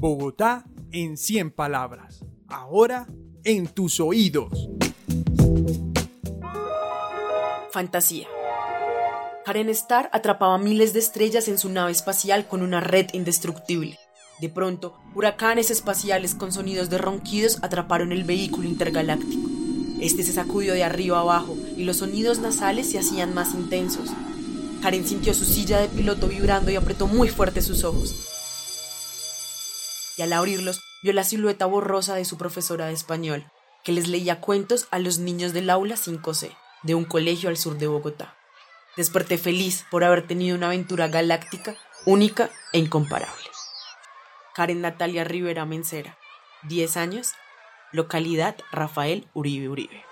Bogotá en 100 palabras. Ahora en tus oídos. Fantasía. Karen Starr atrapaba miles de estrellas en su nave espacial con una red indestructible. De pronto, huracanes espaciales con sonidos de ronquidos atraparon el vehículo intergaláctico. Este se sacudió de arriba abajo y los sonidos nasales se hacían más intensos. Karen sintió su silla de piloto vibrando y apretó muy fuerte sus ojos. Y al abrirlos, vio la silueta borrosa de su profesora de español, que les leía cuentos a los niños del aula 5C, de un colegio al sur de Bogotá. Desperté feliz por haber tenido una aventura galáctica, única e incomparable. Karen Natalia Rivera Mencera, 10 años, localidad Rafael Uribe Uribe.